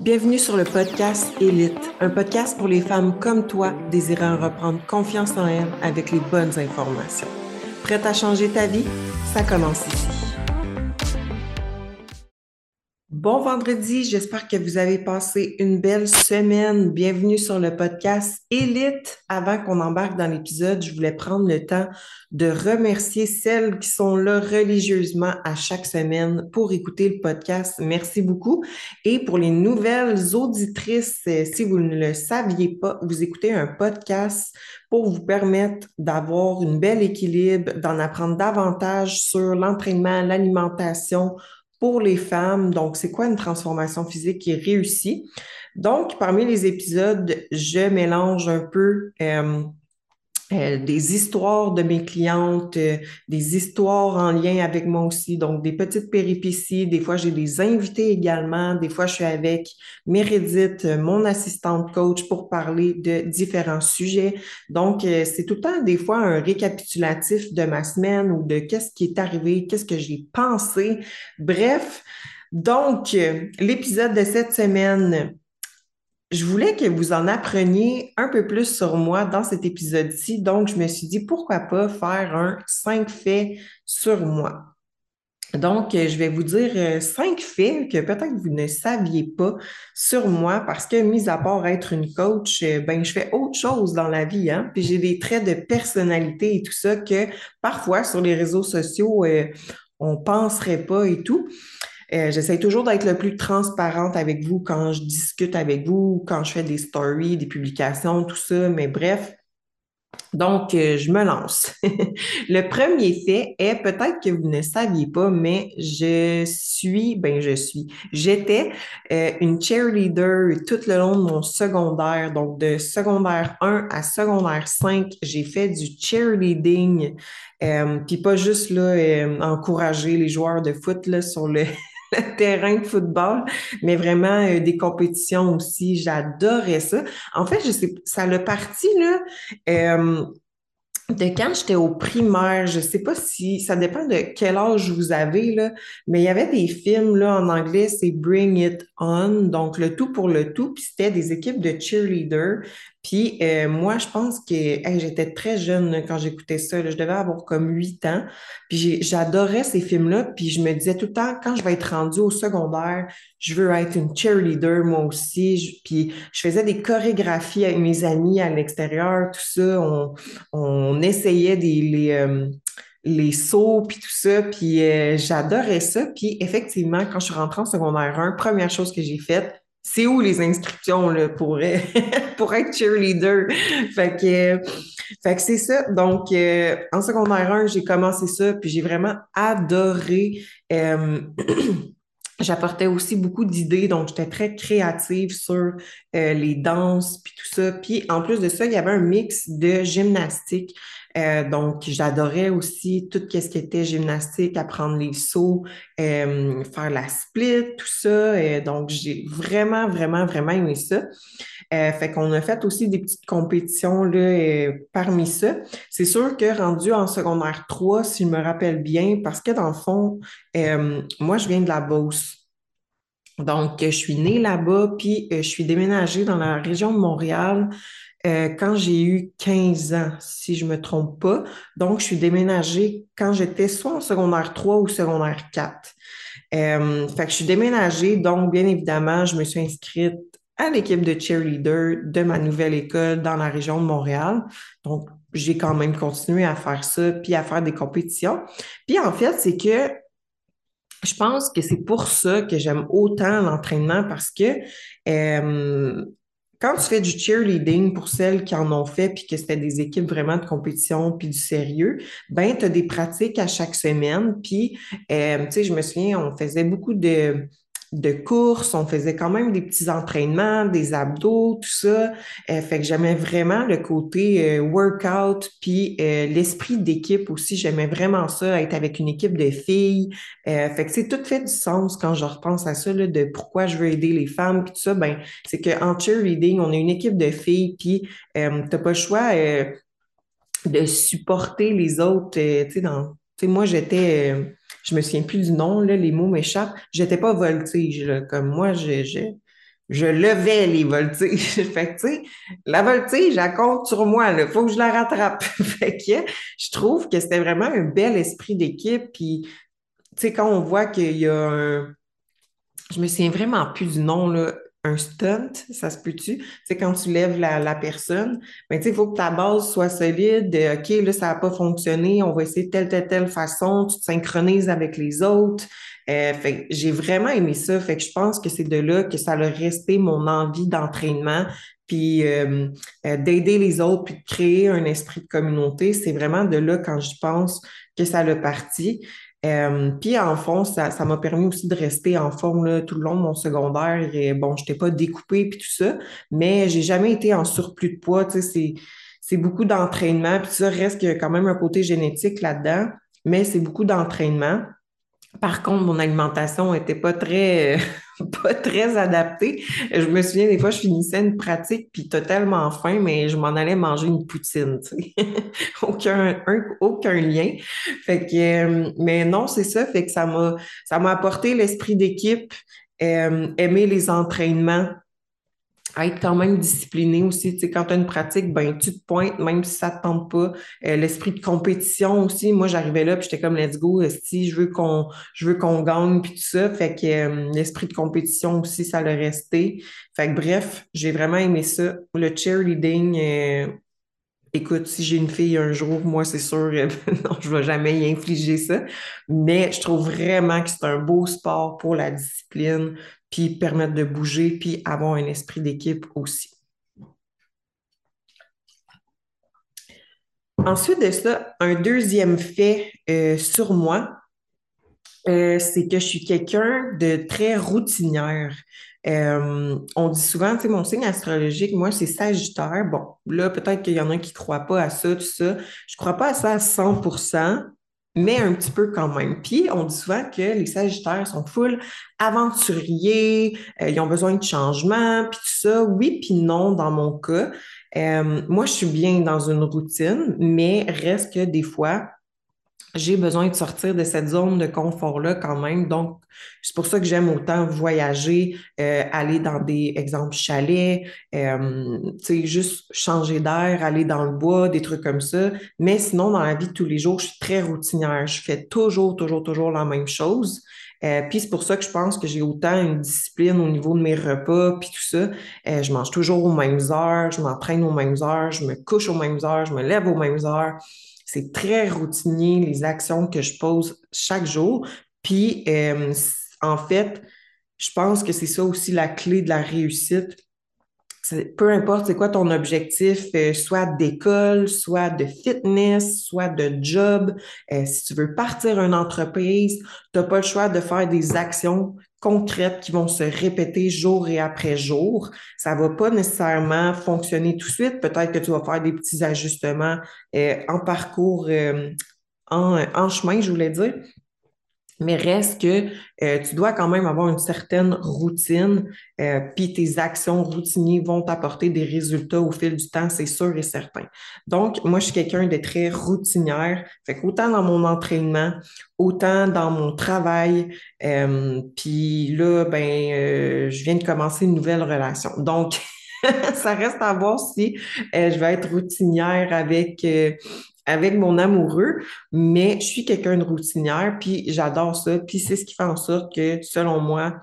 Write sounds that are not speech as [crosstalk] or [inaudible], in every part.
Bienvenue sur le podcast Élite, un podcast pour les femmes comme toi désirant reprendre confiance en elles avec les bonnes informations. Prête à changer ta vie? Ça commence ici. Bon vendredi, j'espère que vous avez passé une belle semaine. Bienvenue sur le podcast Élite. Avant qu'on embarque dans l'épisode, je voulais prendre le temps de remercier celles qui sont là religieusement à chaque semaine pour écouter le podcast. Merci beaucoup. Et pour les nouvelles auditrices, euh, si vous ne le saviez pas, vous écoutez un podcast pour vous permettre d'avoir une belle équilibre, d'en apprendre davantage sur l'entraînement, l'alimentation, pour les femmes. Donc, c'est quoi une transformation physique qui est réussie? Donc, parmi les épisodes, je mélange un peu euh, euh, des histoires de mes clientes, euh, des histoires en lien avec moi aussi, donc des petites péripéties. Des fois, j'ai des invités également. Des fois, je suis avec Meredith, euh, mon assistante coach, pour parler de différents sujets. Donc, c'est tout le temps des fois un récapitulatif de ma semaine ou de qu'est-ce qui est arrivé, qu'est-ce que j'ai pensé. Bref, donc, l'épisode de cette semaine, je voulais que vous en appreniez un peu plus sur moi dans cet épisode-ci. Donc, je me suis dit, pourquoi pas faire un 5 faits sur moi? Donc, je vais vous dire euh, cinq faits que peut-être vous ne saviez pas sur moi parce que, mis à part être une coach, euh, ben, je fais autre chose dans la vie, hein. Puis j'ai des traits de personnalité et tout ça que parfois sur les réseaux sociaux, euh, on penserait pas et tout. Euh, j'essaie toujours d'être le plus transparente avec vous quand je discute avec vous, quand je fais des stories, des publications, tout ça. Mais bref, donc, euh, je me lance. [laughs] le premier fait est peut-être que vous ne saviez pas, mais je suis, ben je suis, j'étais euh, une cheerleader tout le long de mon secondaire. Donc, de secondaire 1 à secondaire 5, j'ai fait du cheerleading. Puis pas juste là, encourager les joueurs de foot là, sur le [laughs] le terrain de football, mais vraiment euh, des compétitions aussi. J'adorais ça. En fait, je sais, ça l'a parti là. Euh, de quand j'étais au primaire, je sais pas si ça dépend de quel âge vous avez là, mais il y avait des films là en anglais, c'est Bring It On, donc le tout pour le tout, puis c'était des équipes de cheerleaders. Puis euh, moi, je pense que j'étais très jeune quand j'écoutais ça. je devais avoir comme huit ans. Puis j'adorais ces films-là. Puis je me disais tout le temps, quand je vais être rendue au secondaire, je veux être une cheerleader moi aussi. puis je faisais des chorégraphies avec mes amis à l'extérieur, tout ça. On, essayait les, euh, les sauts, puis tout ça. Puis euh, j'adorais ça. Puis effectivement, quand je suis rentrée en secondaire 1, première chose que j'ai faite, c'est où les inscriptions là, pour, [laughs] pour être cheerleader? Fait que, fait que c'est ça. Donc, euh, en secondaire 1, j'ai commencé ça, puis j'ai vraiment adoré. Euh, [clears throat] j'apportais aussi beaucoup d'idées, donc j'étais très créative sur euh, les danses, puis tout ça. Puis en plus de ça, il y avait un mix de gymnastique. Euh, donc, j'adorais aussi tout ce qui était gymnastique, apprendre les sauts, euh, faire la split, tout ça. donc, j'ai vraiment, vraiment, vraiment aimé ça. Euh, fait qu'on a fait aussi des petites compétitions là, parmi ça. C'est sûr que rendu en secondaire 3, si je me rappelle bien, parce que dans le fond, moi, je viens de la Beauce. Donc, je suis née là-bas, puis je suis déménagée dans la région de Montréal euh, quand j'ai eu 15 ans, si je me trompe pas. Donc, je suis déménagée quand j'étais soit en secondaire 3 ou secondaire 4. Euh, fait que je suis déménagée, donc bien évidemment, je me suis inscrite à l'équipe de cheerleader de ma nouvelle école dans la région de Montréal. Donc, j'ai quand même continué à faire ça, puis à faire des compétitions. Puis en fait, c'est que je pense que c'est pour ça que j'aime autant l'entraînement parce que quand tu fais du cheerleading pour celles qui en ont fait, puis que c'était des équipes vraiment de compétition, puis du sérieux, ben tu as des pratiques à chaque semaine. Puis, tu sais, je me souviens, on faisait beaucoup de, de courses, on faisait quand même des petits entraînements, des abdos, tout ça. Euh, fait que j'aimais vraiment le côté euh, workout, puis euh, l'esprit d'équipe aussi. J'aimais vraiment ça, être avec une équipe de filles. fait que c'est tout fait du sens quand je repense à ça, là, de pourquoi je veux aider les femmes, puis tout ça. Ben, c'est qu'en cheerleading, on est une équipe de filles, puis t'as pas le choix de supporter les autres. tu sais, dans, sais, moi, j'étais je me souviens plus du nom, là, les mots m'échappent. J'étais pas voltige, comme moi, je, je levais les voltiges. [laughs] fait que, tu sais, la voltige, elle compte sur moi, il faut que je la rattrape. [laughs] fait que je trouve que c'était vraiment un bel esprit d'équipe. Puis, tu sais, quand on voit qu'il y a un. Je me souviens vraiment plus du nom, là un stunt, ça se peut-tu? C'est quand tu lèves la, personne, mais tu il faut que ta base soit solide. OK, là, ça n'a pas fonctionné, on va essayer telle, telle, telle façon, tu te synchronises avec les autres. Euh, fait j'ai vraiment aimé ça. Fait que je pense que c'est de là que ça a resté mon envie d'entraînement, puis euh, euh, d'aider les autres, puis de créer un esprit de communauté. C'est vraiment de là, quand je pense, que ça l'a parti. Euh, puis en fond, ça, m'a permis aussi de rester en forme tout le long de mon secondaire. Et bon, je n'étais pas découpée puis tout ça, mais j'ai jamais été en surplus de poids. Sais, c'est beaucoup d'entraînement. Puis ça reste quand même un côté génétique là-dedans, mais c'est beaucoup d'entraînement. Par contre, mon alimentation n'était pas très, [laughs] pas très adaptée. Je me souviens, des fois, je finissais une pratique, puis totalement faim, mais je m'en allais manger une poutine, [laughs] aucun, aucun lien. Fait que, euh, mais non, c'est ça. Fait que ça m'a, ça m'a apporté l'esprit d'équipe, euh, aimer les entraînements, être quand même discipliné aussi. Tu sais, quand tu as une pratique, ben, tu te pointes, même si ça ne te tente pas. Euh, l'esprit de compétition aussi. Moi, j'arrivais là, puis j'étais comme, let's go, si je veux qu'on, je veux qu'on gagne, puis tout ça. Fait que euh, l'esprit de compétition aussi, ça l'a resté. Fait que bref, j'ai vraiment aimé ça. Le cheerleading, euh, écoute, si j'ai une fille un jour, moi, c'est sûr, [laughs] non, je ne vais jamais y infliger ça. Mais je trouve vraiment que c'est un beau sport pour la discipline, puis permettre de bouger, puis avoir un esprit d'équipe aussi. Ensuite de ça, un deuxième fait euh, sur moi, euh, c'est que je suis quelqu'un de très routinière. Euh, on dit souvent, tu sais, mon signe astrologique, moi, c'est Sagittaire. Bon, là, peut-être qu'il y en a qui ne croient pas à ça, tout ça. Je ne crois pas à ça à 100% mais un petit peu quand même. Puis, on dit souvent que les Sagittaires sont full aventuriers, euh, ils ont besoin de changement, puis tout ça. Oui, puis non, dans mon cas. Euh, moi, je suis bien dans une routine, mais reste que des fois, j'ai besoin de sortir de cette zone de confort-là quand même. Donc, c'est pour ça que j'aime autant voyager, euh, aller dans des exemples chalets, euh, tu sais, juste changer d'air, aller dans le bois, des trucs comme ça. Mais sinon, dans la vie de tous les jours, je suis très routinière. Je fais toujours, toujours, toujours la même chose. Euh, puis c'est pour ça que je pense que j'ai autant une discipline au niveau de mes repas, puis tout ça. je mange toujours aux mêmes heures, je m'entraîne aux mêmes heures, je me couche aux mêmes heures, je me lève aux mêmes heures. C'est très routinier, les actions que je pose chaque jour. Puis, euh, en fait, je pense que c'est ça aussi la clé de la réussite. Peu importe c'est quoi ton objectif, euh, soit d'école, soit de fitness, soit de job, euh, si tu veux partir une entreprise, tu n'as pas le choix de faire des actions concrètes qui vont se répéter jour et après jour. Ça va pas nécessairement fonctionner tout de suite. Peut-être que tu vas faire des petits ajustements euh, en parcours, euh, en, en chemin, je voulais dire, mais reste que euh, tu dois quand même avoir une certaine routine, euh, puis tes actions routinières vont t'apporter des résultats au fil du temps, c'est sûr et certain. Donc, moi, je suis quelqu'un de très routinière, fait qu'autant dans mon entraînement, autant dans mon travail, euh, puis là, ben, je viens de commencer une nouvelle relation. Donc, [laughs] ça reste à voir si je vais être routinière avec avec mon amoureux, mais je suis quelqu'un de routinière, puis j'adore ça, puis c'est ce qui fait en sorte que, selon moi,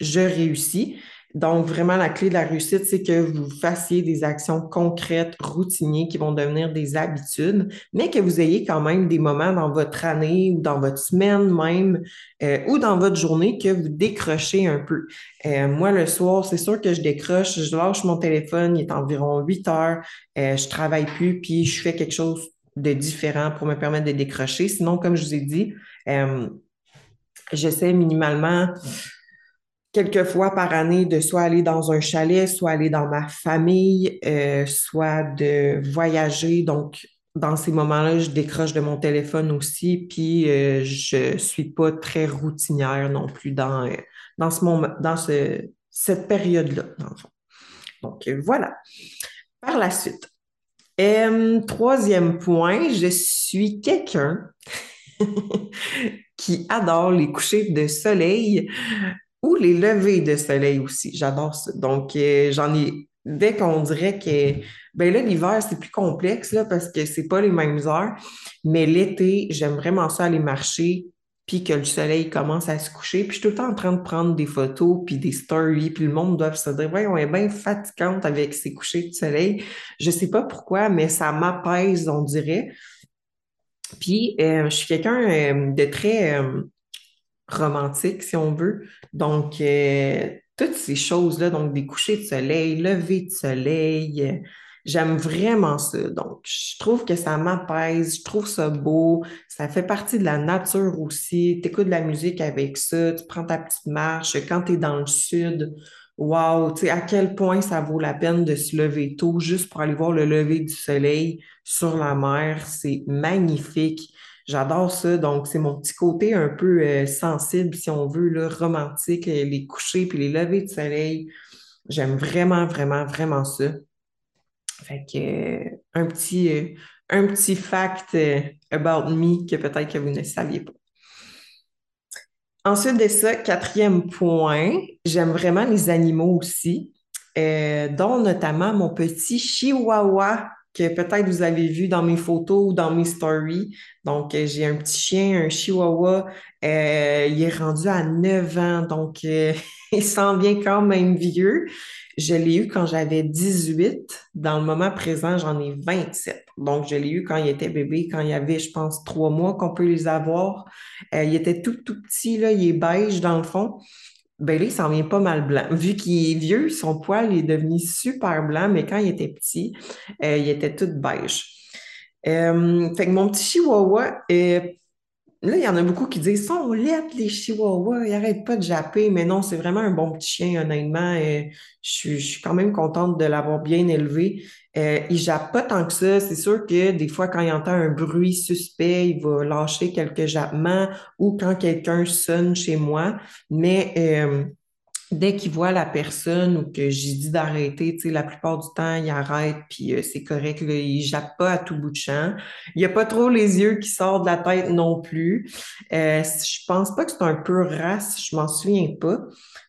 je réussis. Donc, vraiment, la clé de la réussite, c'est que vous fassiez des actions concrètes, routinières, qui vont devenir des habitudes, mais que vous ayez quand même des moments dans votre année ou dans votre semaine même euh, ou dans votre journée que vous décrochez un peu. Euh, moi, le soir, c'est sûr que je décroche, je lâche mon téléphone, il est environ 8 heures, euh, je travaille plus, puis je fais quelque chose de différents pour me permettre de décrocher. Sinon, comme je vous ai dit, euh, j'essaie minimalement quelques fois par année de soit aller dans un chalet, soit aller dans ma famille, euh, soit de voyager. Donc, dans ces moments-là, je décroche de mon téléphone aussi, puis euh, je suis pas très routinière non plus dans, dans, ce moment, dans ce, cette période-là, Donc, voilà. Par la suite, troisième point, je suis quelqu'un qui adore les couchers de soleil. ou les levées de soleil aussi. J'adore ça. Donc, euh, j'en ai, dès qu'on dirait que, ben là, l'hiver, c'est plus complexe, là, parce que c'est pas les mêmes heures. Mais l'été, j'aime vraiment ça aller marcher, puis que le soleil commence à se coucher. Puis je suis tout le temps en train de prendre des photos, puis des stories, puis le monde doit se dire, ouais, on est bien fatigante avec ces couchers de soleil. Je sais pas pourquoi, mais ça m'apaise, on dirait. Puis, euh, je suis quelqu'un euh, de très euh, romantique, si on veut. Donc, toutes ces choses-là, donc des couchers de soleil, lever de soleil, j'aime vraiment ça. Donc, je trouve que ça m'apaise, je trouve ça beau, ça fait partie de la nature aussi. Tu écoutes de la musique avec ça, tu prends ta petite marche. Quand tu es dans le sud, Wow, tu sais, à quel point ça vaut la peine de se lever tôt juste pour aller voir le lever du soleil sur la mer. C'est magnifique. J'adore ça. Donc, c'est mon petit côté un peu euh, sensible, si on veut, là, romantique, euh, les couchers puis les levées de soleil. J'aime vraiment, vraiment, vraiment ça. Fait que, euh, un petit, un petit fact about me que peut-être que vous ne saviez pas. Ensuite de ça, quatrième point, j'aime vraiment les animaux aussi, euh, dont notamment mon petit chihuahua que peut-être vous avez vu dans mes photos ou dans mes stories. Donc, euh, j'ai un petit chien, un chihuahua. Euh, il est rendu à 9 ans, donc [laughs] il s'en vient quand même vieux. Je l'ai eu quand j'avais 18. Dans le moment présent, j'en ai 27. Donc, je l'ai eu quand il était bébé, quand il y avait, je pense, trois mois qu'on peut les avoir. Euh, il était tout, tout petit, là, il est beige dans le fond. Ben là, il s'en vient pas mal blanc. Vu qu'il est vieux, son poil est devenu super blanc, mais quand il était petit, euh, il était tout beige. Euh, fait que mon petit chihuahua, Là, il y en a beaucoup qui disent sont lettres, les chihuahuas, ils n'arrêtent pas de japper, mais non, c'est vraiment un bon petit chien, honnêtement. Euh, je, suis quand même contente de l'avoir bien élevé. Euh, il jappe pas tant que ça. C'est sûr que des fois, quand il entend un bruit suspect, il va lâcher quelques jappements ou quand quelqu'un sonne chez moi. Mais euh, dès qu'il voit la personne ou que j'ai dit d'arrêter, tu sais, la plupart du temps, il arrête, puis euh, c'est correct, là, il jappe pas à tout bout de champ. Il a pas trop les yeux qui sortent de la tête non plus. Euh, je pense pas que c'est un peu race, je m'en souviens pas,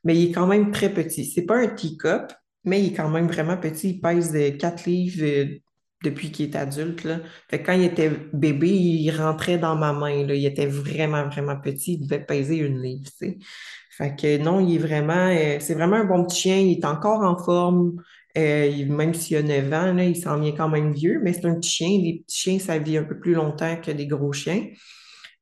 mais il est quand même très petit. C'est pas un teacup, mais il est quand même vraiment petit. Il pèse 4 livres euh, depuis qu'il est adulte. Fait quand il était bébé, il rentrait dans ma main. Il était vraiment, vraiment petit. Il devait peser une livre. Fait que non, il est vraiment, euh, c'est vraiment un bon petit chien. Il est encore en forme. Euh, même s'il a 9 ans, là, il s'en vient quand même vieux, mais c'est un petit chien. Les petits chiens, ça vit un peu plus longtemps que des gros chiens.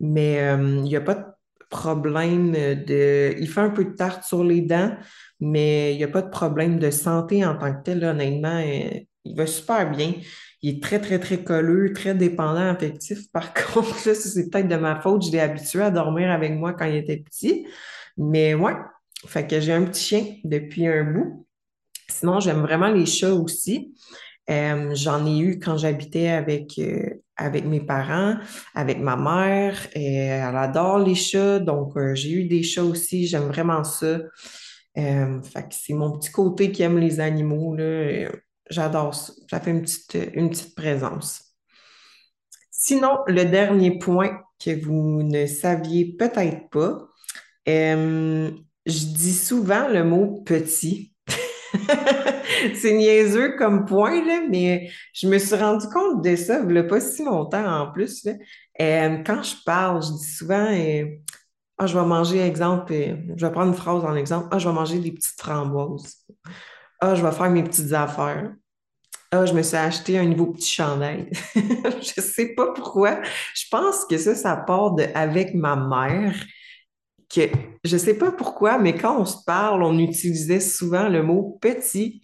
Mais euh, il n'y a pas de problème de. Il fait un peu de tarte sur les dents, mais il n'y a pas de problème de santé en tant que tel. honnêtement, il va super bien. Il est très, très, très colleux, très dépendant affectif. Par [laughs] contre, c'est peut-être de ma faute. Je l'ai habitué à dormir avec moi quand il était petit. Mais ouais, fait que j'ai un petit chien depuis un bout. Sinon, j'aime vraiment les chats aussi. Euh, j'en ai eu quand j'habitais avec, euh, avec mes parents, avec ma mère. Et elle adore les chats, donc euh, j'ai eu des chats aussi. J'aime vraiment ça. fait que c'est mon petit côté qui aime les animaux. J'adore ça. Ça fait une petite, une petite présence. Sinon, le dernier point que vous ne saviez peut-être pas, euh, je dis souvent le mot petit. [laughs] c'est niaiseux comme point, là, mais je me suis rendu compte de ça il pas si longtemps en plus. Euh, quand je parle, je dis souvent euh, Ah, je vais manger, exemple, je vais prendre une phrase en exemple. Ah, je vais manger des petites framboises. Ah, je vais faire mes petites affaires. Ah, je me suis acheté un nouveau petit chandail. [laughs] je sais pas pourquoi. Je pense que ça, ça part de avec ma mère que je sais pas pourquoi, mais quand on se parle, on utilisait souvent le mot petit.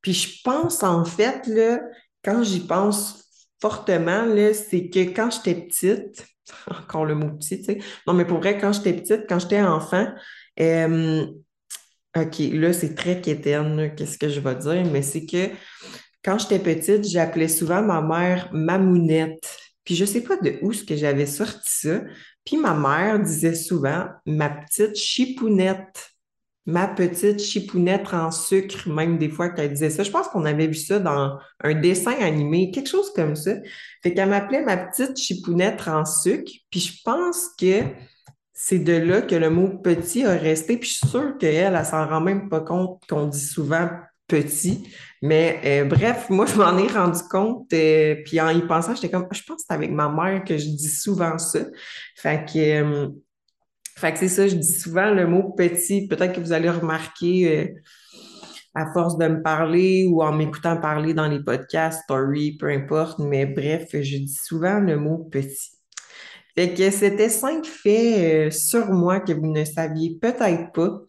Puis je pense en fait, là, quand j'y pense fortement, c'est que quand j'étais petite, [laughs] encore le mot petit, tu sais, non, mais pour vrai, quand j'étais petite, quand j'étais enfant, euh, OK, là, c'est très quétaine, qu'est-ce que je vais dire, mais c'est que quand j'étais petite, j'appelais souvent ma mère Mamounette. Puis je sais pas de où ce que j'avais sorti ça, puis ma mère disait souvent ma petite chipounette, ma petite chipounette en sucre, même des fois qu'elle disait ça. Je pense qu'on avait vu ça dans un dessin animé, quelque chose comme ça. Fait qu'elle m'appelait ma petite chipounette en sucre. Puis je pense que c'est de là que le mot petit a resté. Puis je suis sûre qu'elle, elle, s'en rend même pas compte qu'on dit souvent petit. Mais euh, bref, moi, je m'en ai rendu compte. Euh, puis en y pensant, j'étais comme, je pense que c'est avec ma mère que je dis souvent ça. Fait que, euh, fait que c'est ça, je dis souvent le mot petit. Peut-être que vous allez remarquer à force de me parler ou en m'écoutant parler dans les podcasts, story, peu importe. Mais bref, je dis souvent le mot petit. Fait que c'était cinq faits sur moi que vous ne saviez peut-être pas.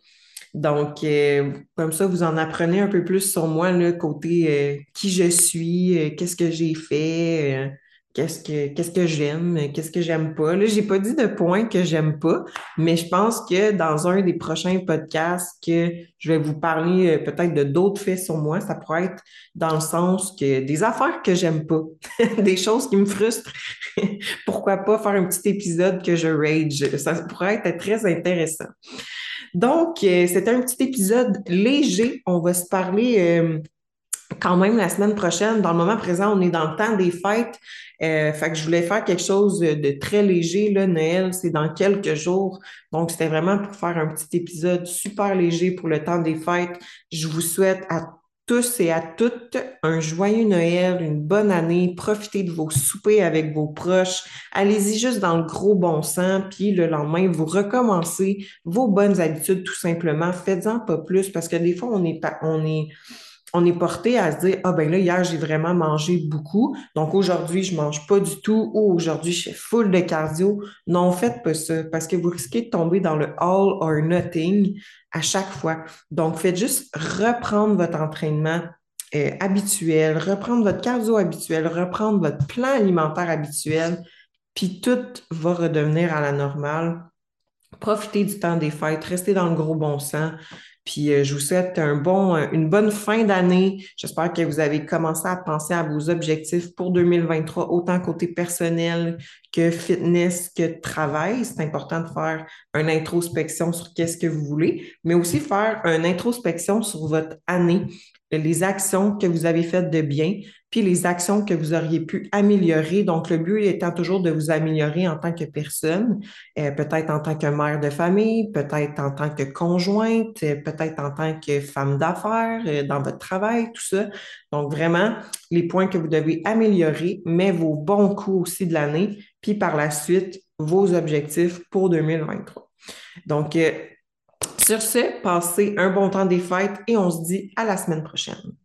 Donc, euh, comme ça, vous en apprenez un peu plus sur moi, le côté euh, qui je suis, qu'est-ce que j'ai fait, qu'est-ce que qu'est-ce que j'aime, qu'est-ce que j'aime pas. Là, j'ai pas dit de point que j'aime pas, mais je pense que dans un des prochains podcasts que je vais vous parler euh, peut-être de d'autres faits sur moi, ça pourrait être dans le sens que des affaires que j'aime pas, [laughs] des choses qui me frustrent. [laughs] Pourquoi pas faire un petit épisode que je rage? Ça pourrait être très intéressant. Donc, euh, c'est un petit épisode léger. On va se parler euh, quand même la semaine prochaine. Dans le moment présent, on est dans le temps des fêtes. Euh, fait que je voulais faire quelque chose de très léger. Là, Noël, c'est dans quelques jours. Donc, c'était vraiment pour faire un petit épisode super léger pour le temps des fêtes. Je vous souhaite à tous et à toutes un joyeux Noël, une bonne année. Profitez de vos soupers avec vos proches. Allez-y juste dans le gros bon sens. Puis le lendemain, vous recommencez vos bonnes habitudes tout simplement. Faites-en pas plus parce que des fois, on est, pas, on est on est porté à se dire ah ben là hier j'ai vraiment mangé beaucoup. Donc aujourd'hui je mange pas du tout. Ou aujourd'hui je fais full de cardio. Non faites pas ça parce que vous risquez de tomber dans le all or nothing à chaque fois. Donc faites juste reprendre votre entraînement euh, habituel reprendre votre cardio habituel reprendre votre plan alimentaire habituel puis tout va redevenir à la normale. Profitez du temps des fêtes restez dans le gros bon sens puis euh, je vous souhaite un bon, euh, une bonne fin d'année. J'espère que vous avez commencé à penser à vos objectifs pour 2023, autant côté personnel que fitness, que travail. C'est important de faire une introspection sur qu'est-ce que vous voulez, mais aussi faire une introspection sur votre année, les actions que vous avez faites de bien, puis les actions que vous auriez pu améliorer. Donc, le but étant toujours de vous améliorer en tant que personne, euh, peut-être en tant que mère de famille, peut-être en tant que conjointe, euh, peut-être en tant que femme d'affaires, euh, dans votre travail, tout ça. Donc, vraiment, les points que vous devez améliorer, mais vos bons coups aussi de l'année, puis par la suite, vos objectifs pour 2023. Donc, sur ce, passez un bon temps des fêtes et on se dit à la semaine prochaine.